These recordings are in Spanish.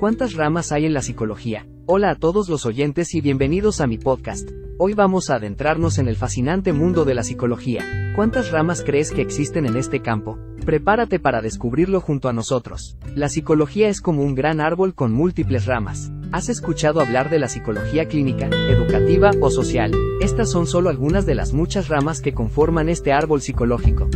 ¿Cuántas ramas hay en la psicología? Hola a todos los oyentes y bienvenidos a mi podcast. Hoy vamos a adentrarnos en el fascinante mundo de la psicología. ¿Cuántas ramas crees que existen en este campo? Prepárate para descubrirlo junto a nosotros. La psicología es como un gran árbol con múltiples ramas. ¿Has escuchado hablar de la psicología clínica, educativa o social? Estas son solo algunas de las muchas ramas que conforman este árbol psicológico.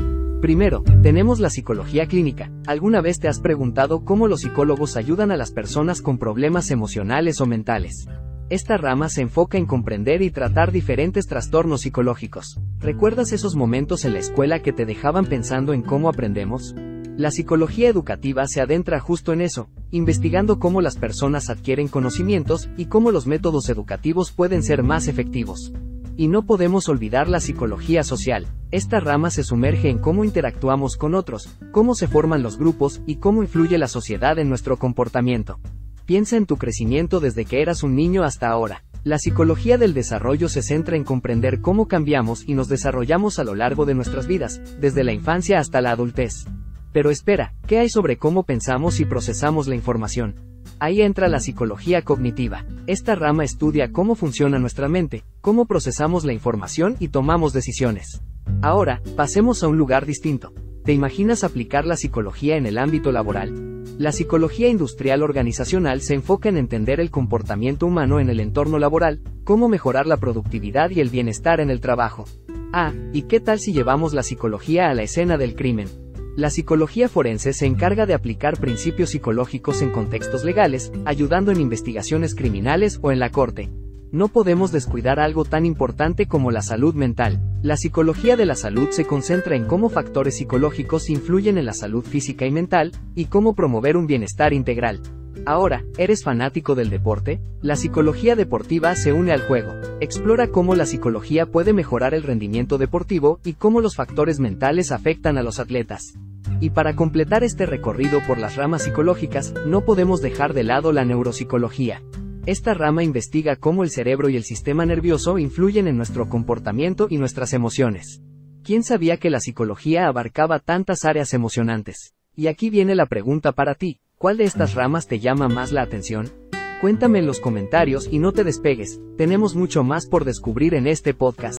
Primero, tenemos la psicología clínica. ¿Alguna vez te has preguntado cómo los psicólogos ayudan a las personas con problemas emocionales o mentales? Esta rama se enfoca en comprender y tratar diferentes trastornos psicológicos. ¿Recuerdas esos momentos en la escuela que te dejaban pensando en cómo aprendemos? La psicología educativa se adentra justo en eso, investigando cómo las personas adquieren conocimientos y cómo los métodos educativos pueden ser más efectivos. Y no podemos olvidar la psicología social. Esta rama se sumerge en cómo interactuamos con otros, cómo se forman los grupos y cómo influye la sociedad en nuestro comportamiento. Piensa en tu crecimiento desde que eras un niño hasta ahora. La psicología del desarrollo se centra en comprender cómo cambiamos y nos desarrollamos a lo largo de nuestras vidas, desde la infancia hasta la adultez. Pero espera, ¿qué hay sobre cómo pensamos y procesamos la información? Ahí entra la psicología cognitiva. Esta rama estudia cómo funciona nuestra mente, cómo procesamos la información y tomamos decisiones. Ahora, pasemos a un lugar distinto. ¿Te imaginas aplicar la psicología en el ámbito laboral? La psicología industrial organizacional se enfoca en entender el comportamiento humano en el entorno laboral, cómo mejorar la productividad y el bienestar en el trabajo. Ah, ¿y qué tal si llevamos la psicología a la escena del crimen? La psicología forense se encarga de aplicar principios psicológicos en contextos legales, ayudando en investigaciones criminales o en la corte. No podemos descuidar algo tan importante como la salud mental. La psicología de la salud se concentra en cómo factores psicológicos influyen en la salud física y mental, y cómo promover un bienestar integral. Ahora, ¿eres fanático del deporte? La psicología deportiva se une al juego. Explora cómo la psicología puede mejorar el rendimiento deportivo y cómo los factores mentales afectan a los atletas. Y para completar este recorrido por las ramas psicológicas, no podemos dejar de lado la neuropsicología. Esta rama investiga cómo el cerebro y el sistema nervioso influyen en nuestro comportamiento y nuestras emociones. ¿Quién sabía que la psicología abarcaba tantas áreas emocionantes? Y aquí viene la pregunta para ti, ¿cuál de estas ramas te llama más la atención? Cuéntame en los comentarios y no te despegues, tenemos mucho más por descubrir en este podcast.